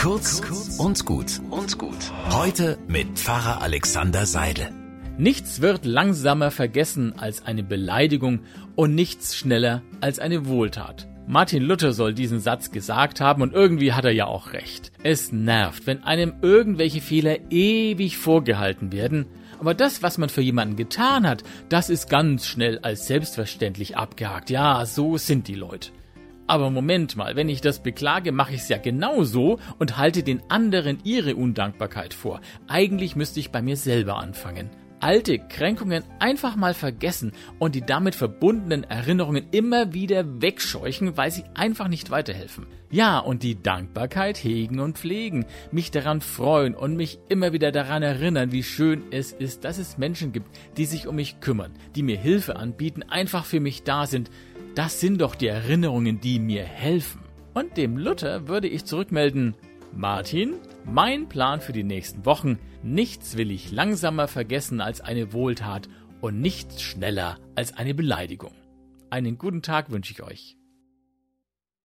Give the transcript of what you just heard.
Kurz und gut und gut. Heute mit Pfarrer Alexander Seidel. Nichts wird langsamer vergessen als eine Beleidigung und nichts schneller als eine Wohltat. Martin Luther soll diesen Satz gesagt haben und irgendwie hat er ja auch recht. Es nervt, wenn einem irgendwelche Fehler ewig vorgehalten werden, aber das, was man für jemanden getan hat, das ist ganz schnell als selbstverständlich abgehakt. Ja, so sind die Leute. Aber Moment mal, wenn ich das beklage, mache ich es ja genauso und halte den anderen ihre Undankbarkeit vor. Eigentlich müsste ich bei mir selber anfangen. Alte Kränkungen einfach mal vergessen und die damit verbundenen Erinnerungen immer wieder wegscheuchen, weil sie einfach nicht weiterhelfen. Ja, und die Dankbarkeit hegen und pflegen, mich daran freuen und mich immer wieder daran erinnern, wie schön es ist, dass es Menschen gibt, die sich um mich kümmern, die mir Hilfe anbieten, einfach für mich da sind, das sind doch die Erinnerungen, die mir helfen. Und dem Luther würde ich zurückmelden, Martin, mein Plan für die nächsten Wochen, nichts will ich langsamer vergessen als eine Wohltat und nichts schneller als eine Beleidigung. Einen guten Tag wünsche ich euch.